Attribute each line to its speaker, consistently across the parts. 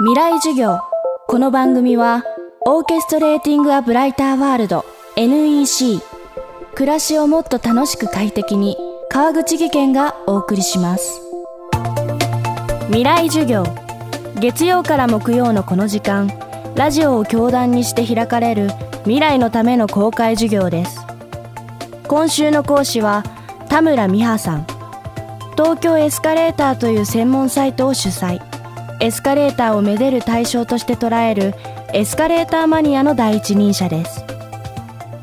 Speaker 1: 未来授業。この番組はオーケストレーティング・ア・ブライター・ワールド NEC 暮らしをもっと楽しく快適に川口義賢がお送りします。未来授業。月曜から木曜のこの時間ラジオを教壇にして開かれる未来のための公開授業です。今週の講師は田村美葉さん。東京エスカレーターという専門サイトを主催。エスカレーターをめでる対象として捉えるエスカレーターマニアの第一人者です。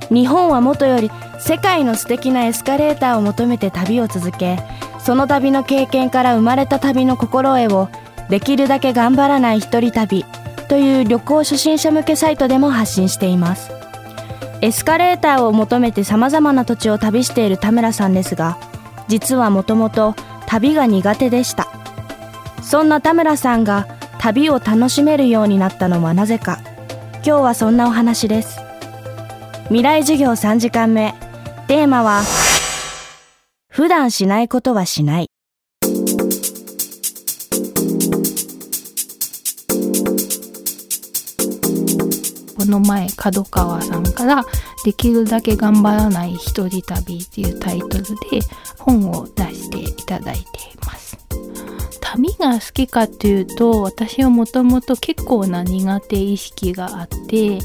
Speaker 1: 日本はもとより世界の素敵なエスカレーターを求めて旅を続けその旅の経験から生まれた旅の心得をできるだけ頑張らない一人旅という旅行初心者向けサイトでも発信しています。エスカレーターを求めて様々な土地を旅している田村さんですが実はもともと旅が苦手でした。そんな田村さんが旅を楽しめるようになったのはなぜか。今日はそんなお話です。未来授業3時間目。テーマは普段しないことはしない。
Speaker 2: この前角川さんから「できるだけ頑張らない一人旅」っていうタイトルで本を出していただいて旅が好きかっていうと私はもともと結構な苦手意識があって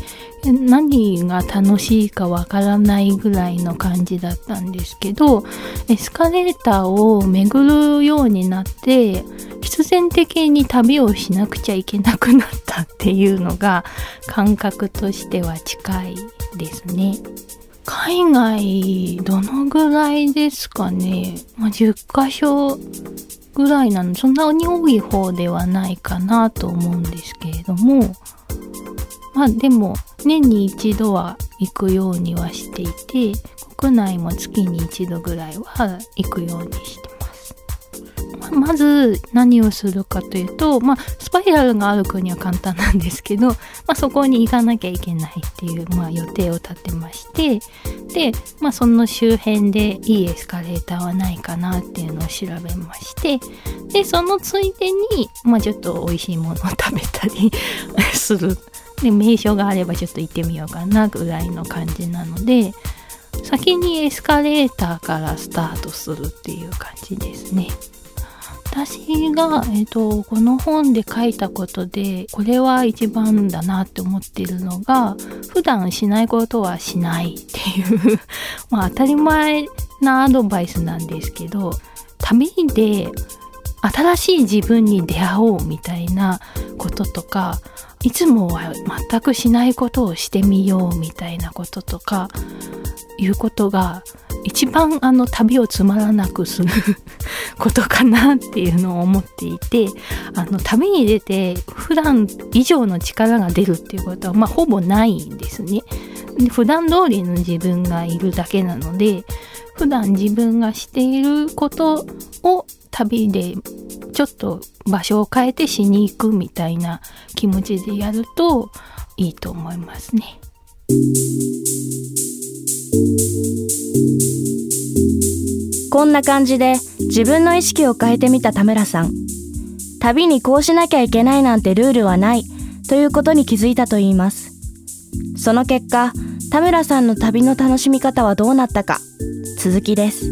Speaker 2: 何が楽しいかわからないぐらいの感じだったんですけどエスカレーターを巡るようになって必然的に旅をしなくちゃいけなくなったっていうのが感覚としては近いですね。海外どのぐらいですかね、まあ、10箇所ぐらいなの。そんなに多い方ではないかなと思うんですけれども。まあでも年に一度は行くようにはしていて国内も月に一度ぐらいは行くようにしてまず何をするかというと、まあ、スパイラルがある国は簡単なんですけど、まあ、そこに行かなきゃいけないっていう、まあ、予定を立てましてで、まあ、その周辺でいいエスカレーターはないかなっていうのを調べましてでそのついでに、まあ、ちょっと美味しいものを食べたり するで名所があればちょっと行ってみようかなぐらいの感じなので先にエスカレーターからスタートするっていう感じですね。私が、えーと、この本で書いたことでこれは一番だなって思ってるのが普段しないことはしないっていう まあ当たり前なアドバイスなんですけど旅で新しい自分に出会おうみたいなこととかいつもは全くしないことをしてみようみたいなこととかいうことが一番あの旅をつまらなくすることかなっていうのを思っていてあの旅に出て普段以上の力が出るっていうことは、まあ、ほぼないんですね。普段通りの自分がいるだけなので普段自分がしていることを旅でちょっと場所を変えてしに行くみたいな気持ちでやるといいと思いますね。
Speaker 1: こんな感じで自分の意識を変えてみた田村さん。旅にこうしなきゃいけないなんてルールはないということに気づいたといいます。その結果田村さんの旅の楽しみ方はどうなったか続きです。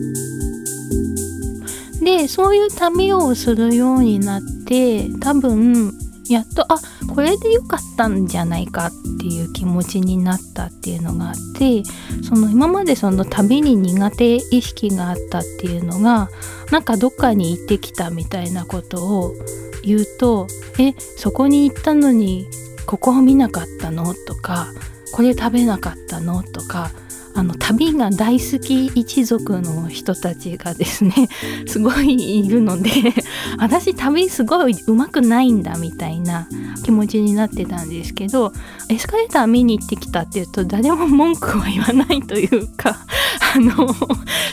Speaker 2: でそういう旅をするようになって多分やっとあこれで良かったんじゃないかっていう気持ちになったっていうのがあってその今までその旅に苦手意識があったっていうのがなんかどっかに行ってきたみたいなことを言うと「えそこに行ったのにここを見なかったの?」とか「これ食べなかったの?」とかあの旅が大好き一族の人たちがですね すごいいるので 私旅すごい上手くないんだみたいな気持ちになってたんですけどエスカレーター見に行ってきたっていうと誰も文句は言わないというか あの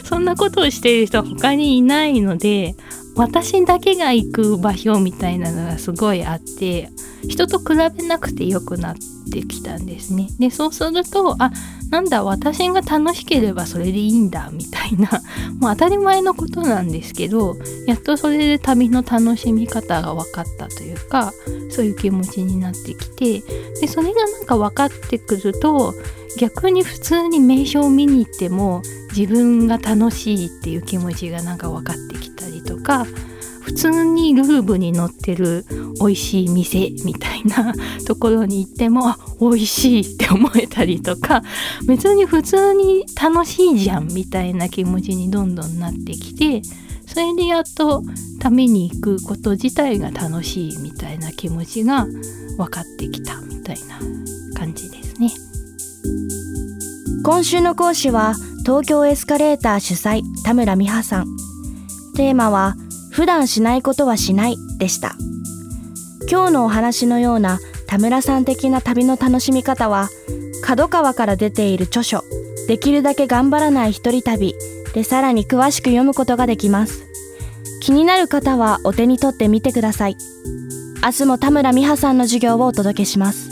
Speaker 2: そんなことをしている人は他にいないので私だけが行く場所みたいなのがすごいあって人と比べなくてよくなって。きたんですね。でそうするとあなんだ私が楽しければそれでいいんだみたいな もう当たり前のことなんですけどやっとそれで旅の楽しみ方が分かったというかそういう気持ちになってきてでそれがなんか分かってくると逆に普通に名所を見に行っても自分が楽しいっていう気持ちがなんか分かってきたりとか普通にルーブに載ってる美味しい店みたいな ところに行ってもあ美味しいって思えたりとか別に普通に楽しいじゃんみたいな気持ちにどんどんなってきてそれでやっと旅に行くこと自体が楽しいみたいな気持ちが分かってきたみたいな感じですね。
Speaker 1: 今週の講師は東京エスカレーター主催田村美葉さんテーマは普段しないことはしないでした。今日のお話のような田村さん的な旅の楽しみ方は角川から出ている著書できるだけ頑張らない一人旅でさらに詳しく読むことができます。気になる方はお手に取ってみてください。明日も田村美葉さんの授業をお届けします。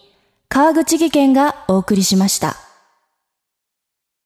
Speaker 1: 川口技研がお送りしました。